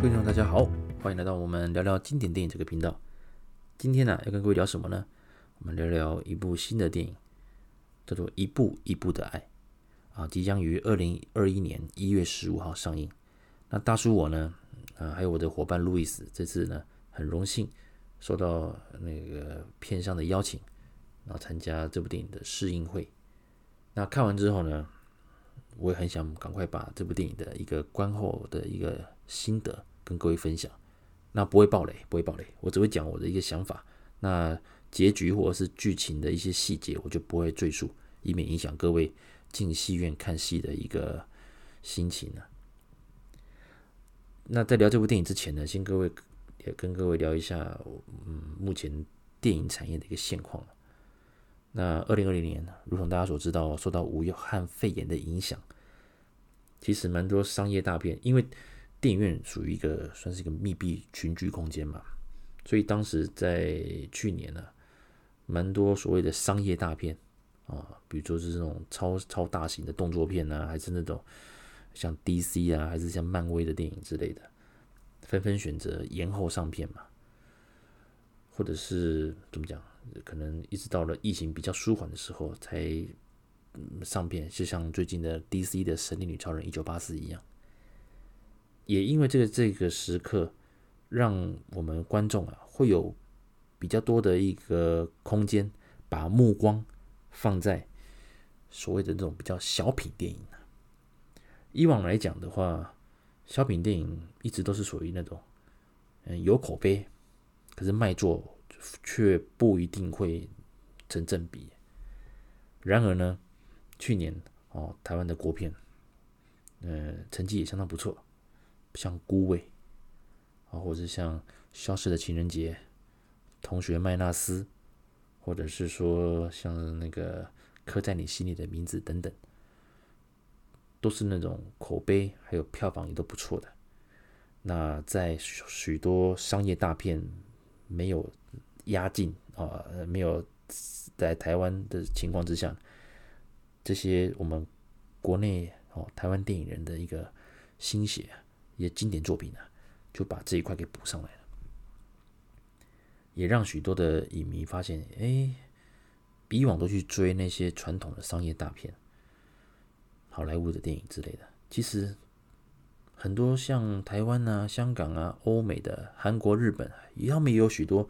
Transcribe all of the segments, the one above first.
各位听众大家好，欢迎来到我们聊聊经典电影这个频道。今天呢、要跟各位聊什么呢？我们聊聊一部新的电影，叫做《一步一步的爱》啊，即将于二零二一年一月十五号上映。那大叔我呢，啊，还有我的伙伴路易斯，这次呢，很荣幸受到那个片商的邀请，然后参加这部电影的试映会。那看完之后呢，我也很想赶快把这部电影的一个观后的一个心得跟各位分享。那不会爆雷，不会爆雷，我只会讲我的一个想法。那结局或者是剧情的一些细节，我就不会赘述，以免影响各位进戏院看戏的一个心情呢。那在聊这部电影之前呢，先各位也跟各位聊一下，嗯，目前电影产业的一个现况。那二零二零年，如同大家所知道，受到武汉肺炎的影响，其实蛮多商业大片，因为电影院属于一个算是一个密闭群居空间嘛，所以当时在去年呢，蛮多所谓的商业大片啊，比如说是这种超超大型的动作片啊，还是那种像 DC 啊，还是像漫威的电影之类的，纷纷选择延后上片嘛，或者是怎么讲？可能一直到了疫情比较舒缓的时候才上片，就像最近的 DC 的《神力女超人》一九八四一样。也因为这个这个时刻，让我们观众啊会有比较多的一个空间，把目光放在所谓的这种比较小品电影。以往来讲的话，小品电影一直都是属于那种嗯有口碑，可是卖座。却不一定会成正比。然而呢，去年哦，台湾的国片，呃，成绩也相当不错，像《孤味》啊，或者像《消失的情人节》、《同学麦纳斯》，或者是说像那个《刻在你心里的名字》等等，都是那种口碑还有票房也都不错的。那在许多商业大片没有压境啊，没有在台湾的情况之下，这些我们国内哦台湾电影人的一个心血，一些经典作品呢，就把这一块给补上来了，也让许多的影迷发现，哎，比以往都去追那些传统的商业大片、好莱坞的电影之类的。其实很多像台湾啊、香港啊、欧美的、韩国、日本，他们也有许多。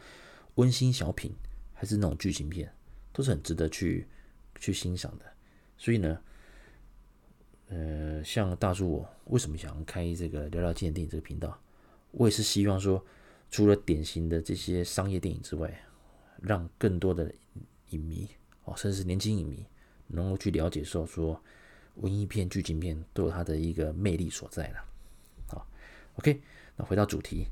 温馨小品还是那种剧情片，都是很值得去去欣赏的。所以呢，像大叔我为什么想开这个聊聊经典电影这个频道，我也是希望说，除了典型的这些商业电影之外，让更多的影迷哦，甚至是年轻影迷，能够去了解说说文艺片、剧情片都有它的一个魅力所在了。好，OK，那回到主题，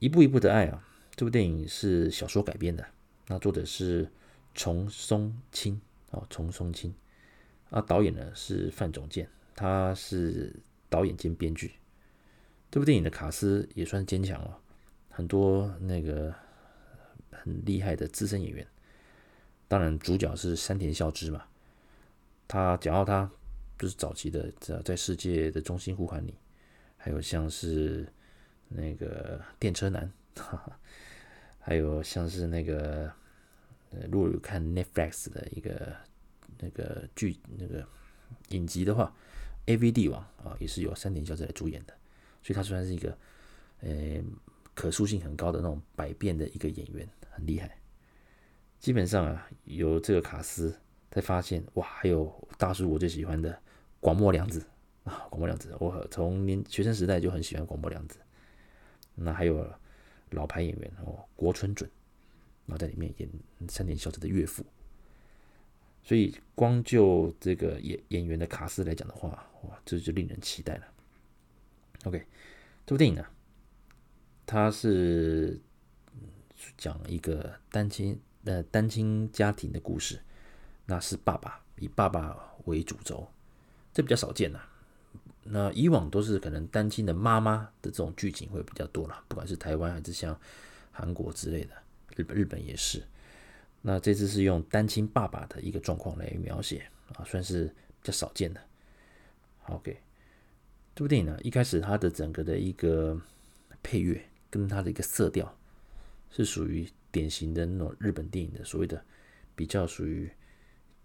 一步一步的爱啊。这部电影是小说改编的，那作者是丛松青哦，丛松青，啊，导演呢是范总监，他是导演兼编剧。这部电影的卡司也算坚强哦，很多那个很厉害的资深演员。当然，主角是山田孝之嘛，他讲到他就是早期的在在世界的中心呼唤你，还有像是那个电车男。哈哈。还有像是那个，呃，如果有看 Netflix 的一个那个剧那个影集的话，《AV 帝王》啊，也是由三田孝子来主演的，所以他算是一个，呃，可塑性很高的那种百变的一个演员，很厉害。基本上啊，有这个卡司，才发现哇，还有大叔我最喜欢的广末凉子啊，广末凉子，我从年学生时代就很喜欢广末凉子。那还有。老牌演员哦，郭春准，然后在里面演三田孝子的岳父，所以光就这个演演员的卡司来讲的话，哇，这就令人期待了。OK，这部电影呢，它是讲一个单亲呃单亲家庭的故事，那是爸爸以爸爸为主轴，这比较少见呐。那以往都是可能单亲的妈妈的这种剧情会比较多了，不管是台湾还是像韩国之类的，日本日本也是。那这次是用单亲爸爸的一个状况来描写啊，算是比较少见的。OK，这部电影呢，一开始它的整个的一个配乐跟它的一个色调是属于典型的那种日本电影的所谓的比较属于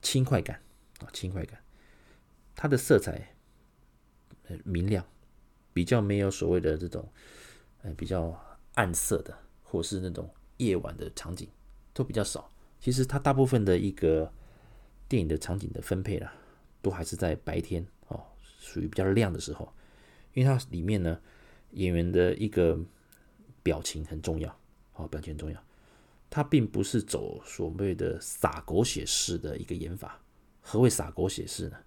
轻快感啊，轻快感。它的色彩明亮，比较没有所谓的这种呃比较暗色的，或是那种夜晚的场景都比较少。其实它大部分的一个电影的场景的分配啦，都还是在白天哦，属于比较亮的时候。因为它里面呢，演员的一个表情很重要，哦，表情很重要。它并不是走所谓的洒狗血式的一个演法。何谓洒狗血式呢？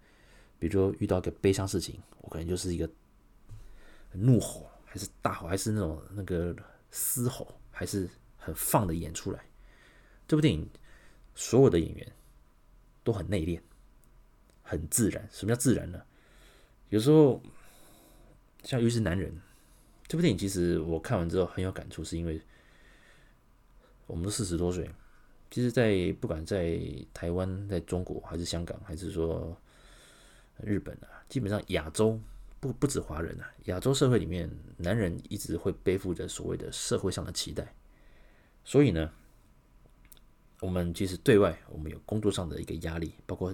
比如说遇到一个悲伤事情，我可能就是一个怒吼，还是大吼，还是那种那个嘶吼，还是很放的演出来。这部电影所有的演员都很内敛，很自然。什么叫自然呢？有时候。像《浴室男人》这部电影，其实我看完之后很有感触，是因为我们都四十多岁。其实，在不管在台湾、在中国，还是香港，还是说日本啊，基本上亚洲不不止华人啊，亚洲社会里面，男人一直会背负着所谓的社会上的期待。所以呢，我们其实对外，我们有工作上的一个压力，包括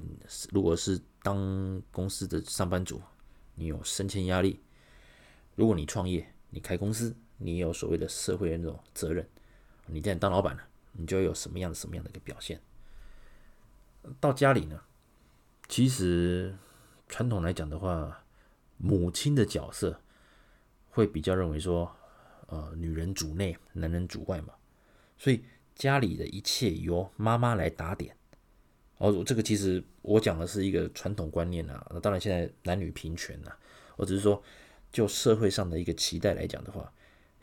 如果是当公司的上班族，你有升迁压力。如果你创业，你开公司，你有所谓的社会的那种责任，你现在当老板了，你就有什么样的什么样的一个表现。到家里呢，其实传统来讲的话，母亲的角色会比较认为说，呃，女人主内，男人主外嘛，所以家里的一切由妈妈来打点。哦，这个其实我讲的是一个传统观念啊，那当然现在男女平权啊，我只是说。就社会上的一个期待来讲的话，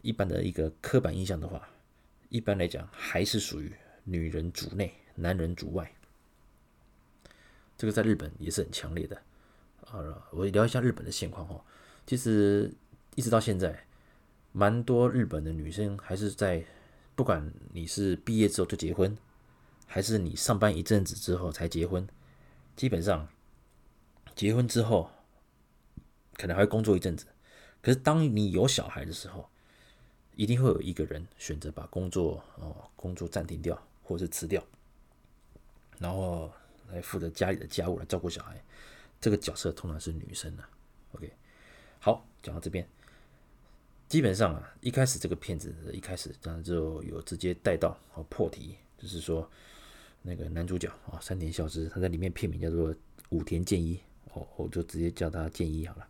一般的一个刻板印象的话，一般来讲还是属于女人主内，男人主外。这个在日本也是很强烈的。好了，我聊一下日本的现况哈。其实一直到现在，蛮多日本的女生还是在，不管你是毕业之后就结婚，还是你上班一阵子之后才结婚，基本上结婚之后可能还会工作一阵子。可是，当你有小孩的时候，一定会有一个人选择把工作哦，工作暂停掉，或者是辞掉，然后来负责家里的家务，来照顾小孩。这个角色通常是女生啊。OK，好，讲到这边，基本上啊，一开始这个片子一开始当然就有直接带到和破题，就是说那个男主角啊，山田孝之，他在里面片名叫做武田健一，哦，我就直接叫他健一好了。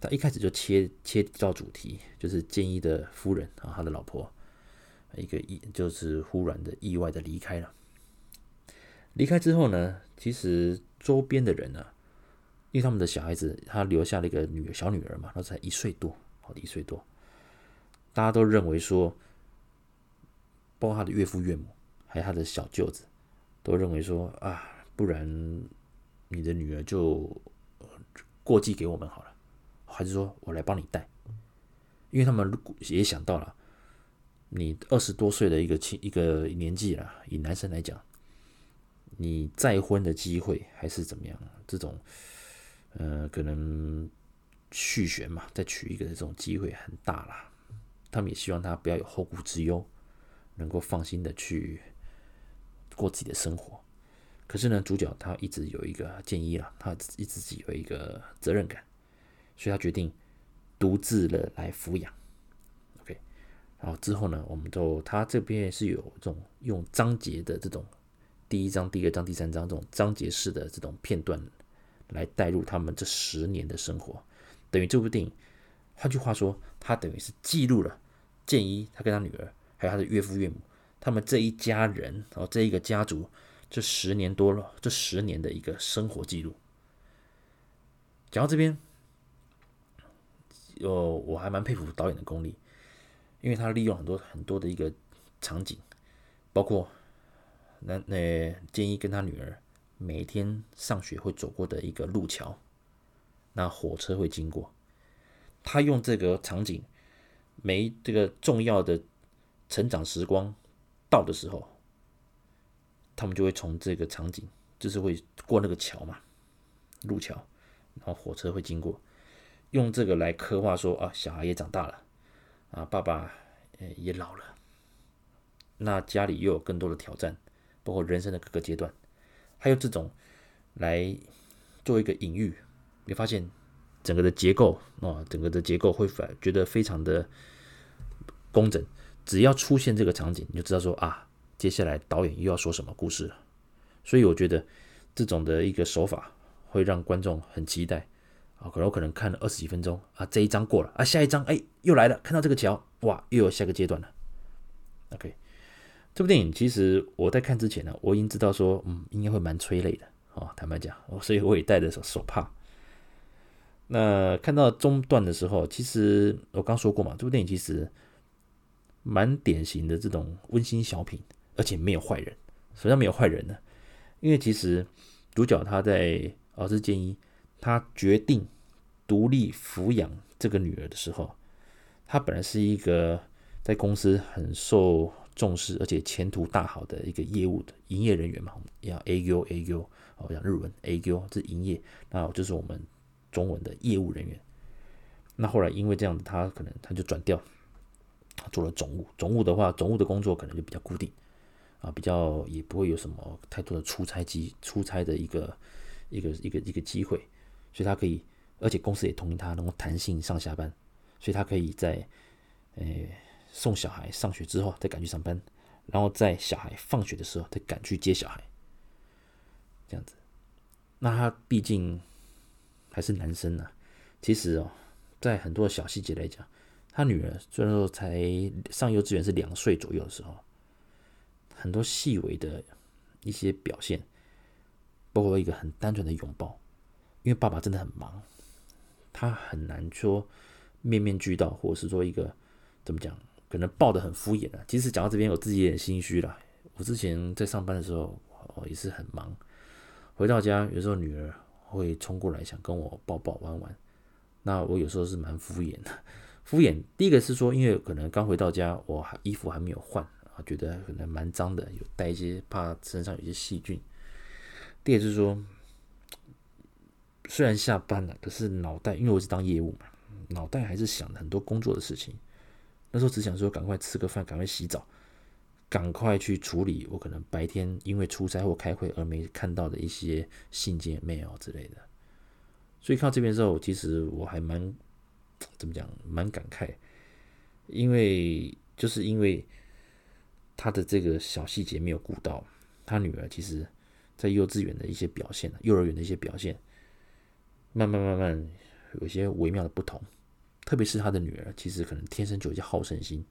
他一开始就切切到主题，就是健一的夫人啊，他的老婆，一个意就是忽然的意外的离开了。离开之后呢，其实周边的人呢、啊，因为他们的小孩子，他留下了一个女小女儿嘛，那才一岁多，一岁多，大家都认为说，包括他的岳父岳母，还有他的小舅子，都认为说啊，不然你的女儿就过继给我们好了。还是说我来帮你带，因为他们也想到了，你二十多岁的一个青一个年纪了，以男生来讲，你再婚的机会还是怎么样？这种，呃，可能续弦嘛，再娶一个的这种机会很大啦。他们也希望他不要有后顾之忧，能够放心的去过自己的生活。可是呢，主角他一直有一个建议了，他一直自己有一个责任感。所以他决定独自的来抚养，OK，然后之后呢，我们就他这边是有这种用章节的这种第一章、第二章、第三章这种章节式的这种片段来带入他们这十年的生活，等于这部电影，换句话说，他等于是记录了健一他跟他女儿还有他的岳父岳母他们这一家人，然后这一个家族这十年多了这十年的一个生活记录。讲到这边。有，我还蛮佩服导演的功力，因为他利用很多很多的一个场景，包括那那健一跟他女儿每天上学会走过的一个路桥，那火车会经过，他用这个场景，每这个重要的成长时光到的时候，他们就会从这个场景，就是会过那个桥嘛，路桥，然后火车会经过。用这个来刻画说啊，小孩也长大了，啊，爸爸也老了，那家里又有更多的挑战，包括人生的各个阶段，还有这种来做一个隐喻，你发现整个的结构啊，整个的结构会反觉得非常的工整，只要出现这个场景，你就知道说啊，接下来导演又要说什么故事了。所以我觉得这种的一个手法会让观众很期待啊，可能我可能看了二十几分钟啊，这一章过了啊，下一章哎又来了，看到这个桥哇，又有下个阶段了。OK，这部电影其实我在看之前呢，我已经知道说嗯应该会蛮催泪的啊，坦白讲，所以我也带着手手帕。那看到中段的时候，其实我刚说过嘛，这部电影其实蛮典型的这种温馨小品，而且没有坏人。什么叫没有坏人呢？因为其实主角他在儿子建议他决定独立抚养这个女儿的时候，他本来是一个在公司很受重视而且前途大好的一个业务的营业人员嘛，要 A U A U 哦，讲日文 A U 这是营业，那就是我们中文的业务人员。那后来因为这样子，他可能他就转调做了总务，总务的话，总务的工作可能就比较固定。啊，比较也不会有什么太多的出差机、出差的一个一个一个一个机会，所以他可以，而且公司也同意他能够弹性上下班，所以他可以在呃送小孩上学之后再赶去上班，然后在小孩放学的时候再赶去接小孩，这样子。那他毕竟还是男生呢、啊，其实哦，在很多小细节来讲，他女儿虽然说才上幼稚园是两岁左右的时候。很多细微的一些表现，包括一个很单纯的拥抱，因为爸爸真的很忙，他很难说面面俱到，或者是说一个怎么讲，可能抱得很敷衍啊。其实讲到这边，我自己也很心虚了。我之前在上班的时候，哦，也是很忙，回到家有时候女儿会冲过来想跟我抱抱玩玩，那我有时候是蛮敷衍的。敷衍第一个是说，因为可能刚回到家，我衣服还没有换。啊，觉得可能蛮脏的，有带一些，怕身上有些细菌。第二是说，虽然下班了，可是脑袋，因为我是当业务嘛，脑袋还是想很多工作的事情。那时候只想说，赶快吃个饭，赶快洗澡，赶快去处理我可能白天因为出差或开会而没看到的一些信件、mail 之类的。所以看到这边之后，其实我还蛮 怎么讲，蛮感慨，因为就是因为。他的这个小细节没有顾到，他女儿其实，在幼稚园的一些表现，幼儿园的一些表现，慢慢慢慢有些微妙的不同。特别是他的女儿，其实可能天生就有些好胜心，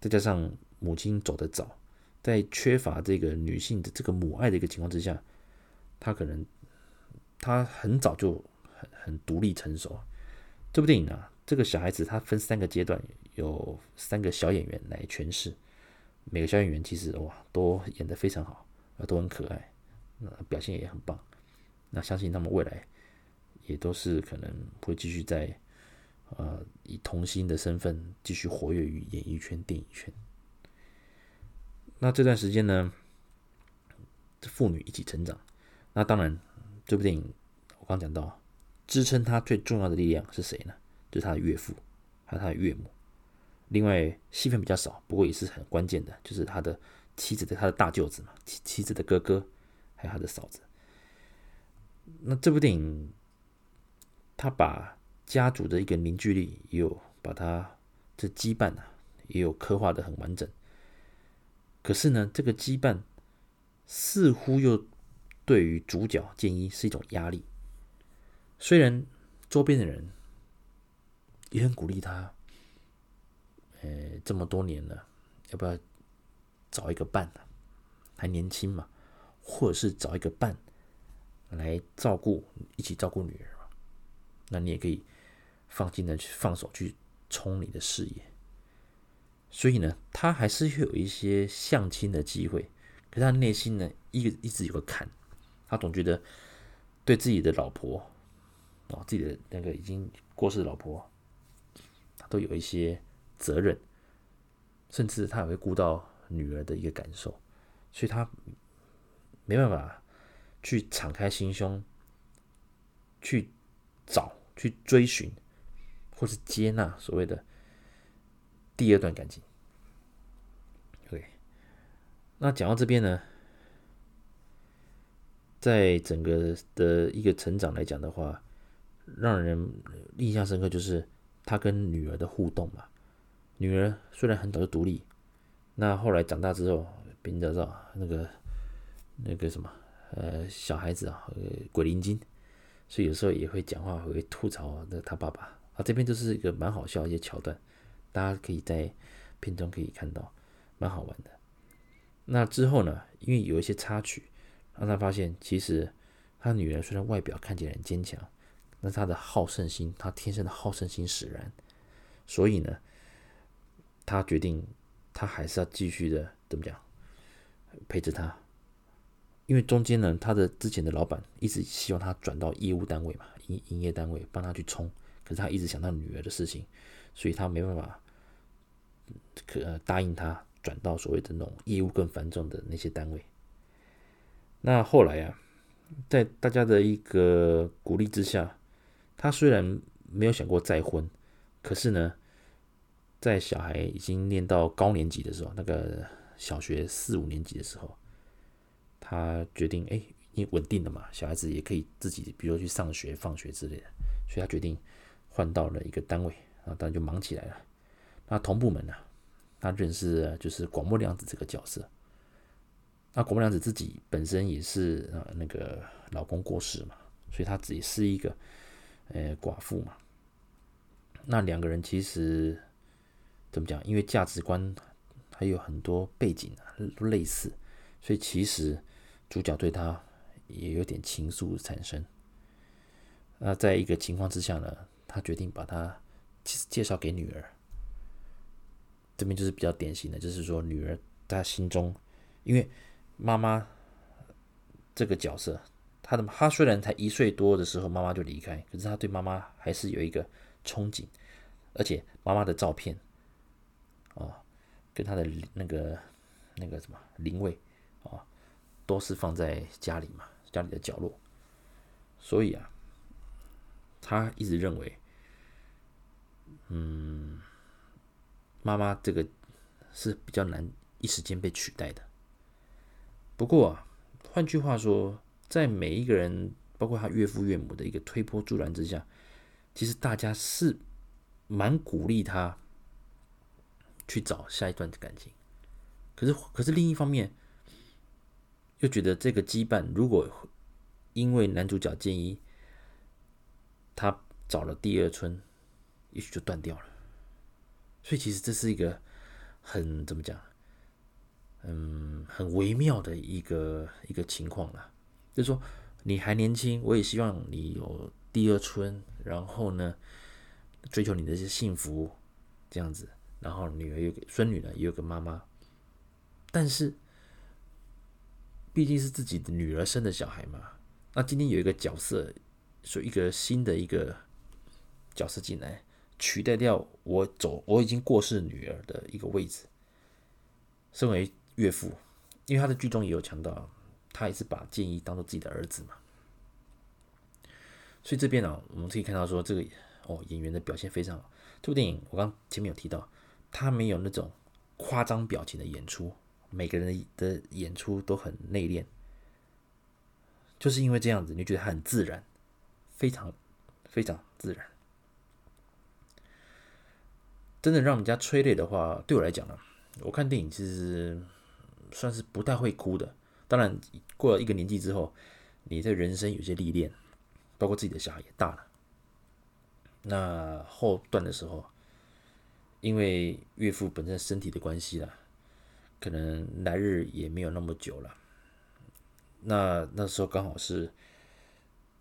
再加上母亲走得早，在缺乏这个女性的这个母爱的一个情况之下，他可能他很早就很很独立成熟。这部电影呢，这个小孩子他分三个阶段，有三个小演员来诠释。每个小演员其实哇，都演得非常好，都很可爱，那表现也很棒。那相信他们未来也都是可能会继续在呃以童星的身份继续活跃于演艺圈、电影圈。那这段时间呢，父女一起成长。那当然，这部电影我刚讲到，支撑他最重要的力量是谁呢？就是他的岳父，还有他的岳母。另外戏份比较少，不过也是很关键的，就是他的妻子的他的大舅子嘛，妻妻子的哥哥，还有他的嫂子。那这部电影，他把家族的一个凝聚力，也有把他这羁绊啊，也有刻画的很完整。可是呢，这个羁绊似乎又对于主角建一是一种压力。虽然周边的人也很鼓励他。呃，这么多年了，要不要找一个伴呢？还年轻嘛，或者是找一个伴来照顾，一起照顾女儿嘛？那你也可以放心的去放手去冲你的事业。所以呢，他还是会有一些相亲的机会，可是他内心呢，一一直有个坎，他总觉得对自己的老婆哦，自己的那个已经过世的老婆，他都有一些。责任，甚至他也会顾到女儿的一个感受，所以他没办法去敞开心胸去找、去追寻或是接纳所谓的第二段感情。对，那讲到这边呢，在整个的一个成长来讲的话，让人印象深刻就是他跟女儿的互动嘛。女儿虽然很早就独立，那后来长大之后，别人知道那个那个什么呃小孩子啊，鬼灵精，所以有时候也会讲话，会吐槽那他爸爸。啊，这边就是一个蛮好笑的一些桥段，大家可以在片中可以看到，蛮好玩的。那之后呢，因为有一些插曲，让他发现其实他女儿虽然外表看起来很坚强，那他的好胜心，他天生的好胜心使然，所以呢，他决定他还是要继续的怎么讲，陪着他。因为中间呢，他的之前的老板一直希望他转到业务单位嘛，营营业单位帮他去冲。可是他一直想到女儿的事情，所以他没办法可答应他转到所谓的那种业务更繁重的那些单位。那后来啊，在大家的一个鼓励之下，他虽然没有想过再婚，可是呢，在小孩已经念到高年级的时候，那个小学四五年级的时候，他决定哎，你稳定了嘛，小孩子也可以自己，比如说去上学、放学之类的，所以他决定。换到了一个单位，啊当然就忙起来了。那同部门呢，他认识就是广末凉子这个角色。那广末凉子自己本身也是啊，那个老公过世嘛，所以她自己是一个呃寡妇嘛。那两个人其实怎么讲？因为价值观还有很多背景啊都类似，所以其实主角对她也有点情愫产生。那在一个情况之下呢，他决定把他介绍给女儿，这边就是比较典型的，就是说女儿在他心中，因为妈妈这个角色，他的他虽然才一岁多的时候妈妈就离开，可是他对妈妈还是有一个憧憬，而且妈妈的照片，哦，跟他的那个那个什么灵位啊，都是放在家里嘛，家里的角落，所以啊，他一直认为。嗯，妈妈这个是比较难一时间被取代的。不过啊，换句话说，在每一个人，包括他岳父岳母的一个推波助澜之下，其实大家是蛮鼓励他去找下一段的感情。可是，可是另一方面，又觉得这个羁绊，如果因为男主角建议他找了第二春。也许就断掉了，所以其实这是一个很怎么讲，嗯，很微妙的一个一个情况啦。就是说你还年轻，我也希望你有第二春，然后呢，追求你的一些幸福这样子，然后女儿有个孙女呢，也有个妈妈，但是毕竟是自己的女儿生的小孩嘛，那今天有一个角色，说一个新的一个角色进来。取代掉我走，我已经过世女儿的一个位置。身为岳父，因为他的剧中也有强调，他也是把建一当做自己的儿子嘛。所以这边呢、我们可以看到说，这个哦演员的表现非常好。这部电影我刚前面有提到，他没有那种夸张表情的演出，每个人的演出都很内敛，就是因为这样子，你觉得他很自然，非常非常自然。真的让人家催泪的话，对我来讲呢，我看电影其实算是不太会哭的。当然，过了一个年纪之后，你的人生有些历练，包括自己的小孩也大了。那后段的时候，因为岳父本身身体的关系啦，可能来日也没有那么久了。那那时候刚好是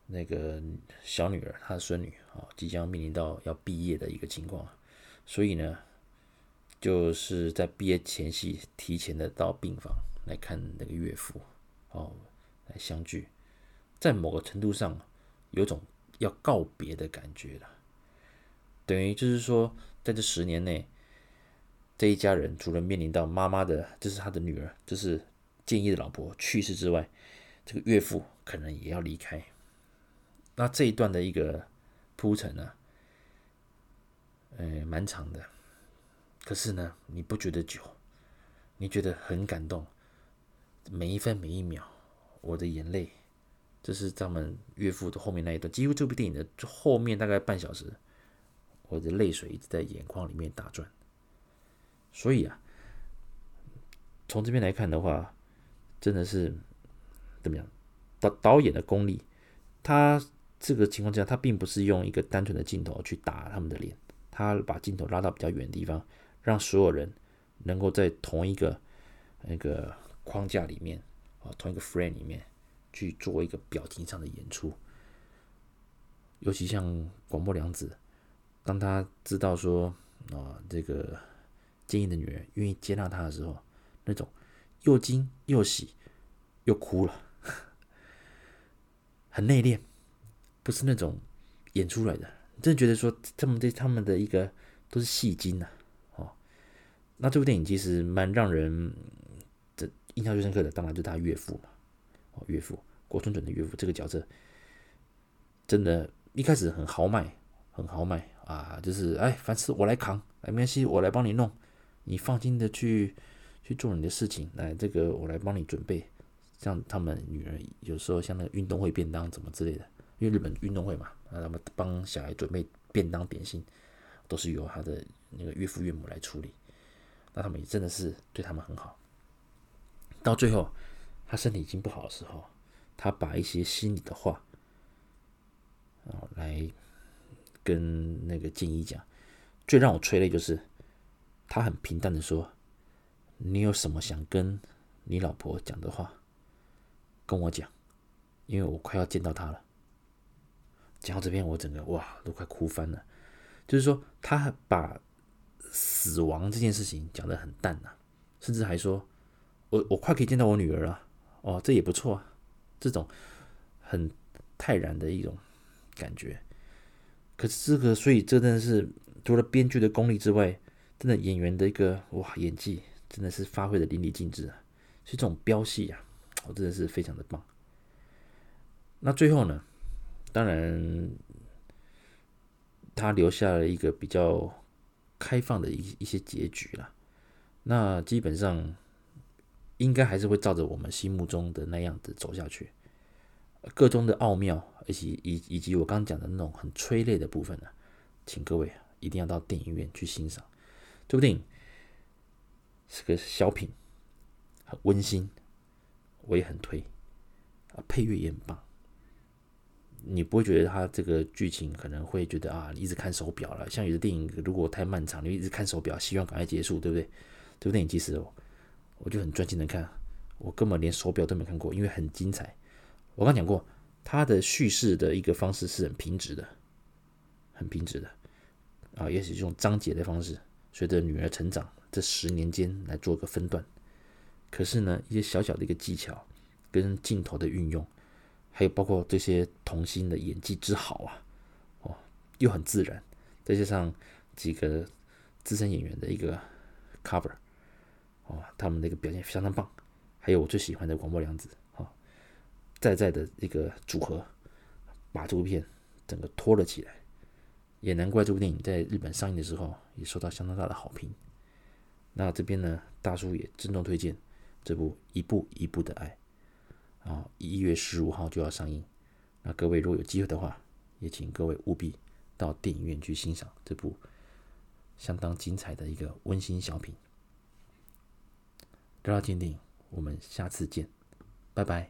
那个小女儿，她的孙女啊，即将面临到要毕业的一个情况。所以呢，就是在毕业前夕，提前的到病房来看那个岳父，哦，来相聚，在某个程度上，有种要告别的感觉了。等于就是说，在这十年内，这一家人除了面临到妈妈的，就是他的女儿，就是建一的老婆去世之外，这个岳父可能也要离开。那这一段的一个铺陈呢？呃，蛮长的。可是呢，你不觉得久，你觉得很感动，每一分每一秒，我的眼泪，这是他们岳父的后面那一段，几乎这部电影的后面大概半小时，我的泪水一直在眼眶里面打转。所以啊，从这边来看的话，真的是怎么样？导导演的功力，他这个情况下，他并不是用一个单纯的镜头去打他们的脸，他把镜头拉到比较远的地方，让所有人能够在同一个那个框架里面啊，同一个 frame 里面去做一个表情上的演出。尤其像广播良子，当他知道说啊，这个。坚毅的女人愿意接纳他的时候，那种又惊又喜又哭了，很内敛，不是那种演出来的。真的觉得说他们对他们的一个都是戏精呐，哦。那这部电影其实蛮让人的印象最深刻的，当然就是他岳父嘛，哦，岳父郭春准的岳父这个角色，真的，一开始很豪迈，很豪迈啊，就是哎，凡事我来扛，哎，没关系，我来帮你弄。你放心的去去做你的事情，来，这个我来帮你准备。像他们女儿有时候像那个运动会便当怎么之类的，因为日本运动会嘛，那他们帮小孩准备便当点心，都是由他的那个岳父岳母来处理。那他们也真的是对他们很好。到最后，他身体已经不好的时候，他把一些心里的话，啊，来跟那个静一讲。最让我催泪就是。他很平淡的说：“你有什么想跟你老婆讲的话，跟我讲，因为我快要见到她了。”讲到这边，我整个哇都快哭翻了。就是说，他把死亡这件事情讲得很淡呐，甚至还说：“我我快可以见到我女儿了。”哦，这也不错啊，这种很泰然的一种感觉。可是这个，所以这真的是除了编剧的功力之外。真的演员的一个哇，演技真的是发挥的淋漓尽致啊！所以这种飙戏啊，我真的是非常的棒。那最后呢，当然他留下了一个比较开放的一一些结局了。那基本上应该还是会照着我们心目中的那样子走下去。个中的奥妙，以及以以及我刚刚讲的那种很催泪的部分呢，请各位一定要到电影院去欣赏。这部电影是个小品，很温馨，我也很推啊，配乐也很棒。你不会觉得它这个剧情可能会觉得啊，你一直看手表了。像有的电影如果太漫长，你一直看手表，希望赶快结束，对不对？这部电影其实我就很专心的看，我根本连手表都没看过，因为很精彩。我刚讲过，它的叙事的一个方式是很平直的，很平直的啊，也是用章节的方式。随着女儿成长，这十年间来做个分段。可是呢，一些小小的一个技巧跟镜头的运用，还有包括这些童星的演技之好啊，哦，又很自然。再加上几个资深演员的一个 cover，哦，他们的一个表现相当棒。还有我最喜欢的广末凉子，哦，在在的一个组合，把这部片整个拖了起来。也难怪这部电影在日本上映的时候也受到相当大的好评。那这边呢，大叔也郑重推荐这部《一步一步的爱》啊，一月十五号就要上映。那各位如果有机会的话，也请各位务必到电影院去欣赏这部相当精彩的一个温馨小品。聊到电影，我们下次见，拜拜。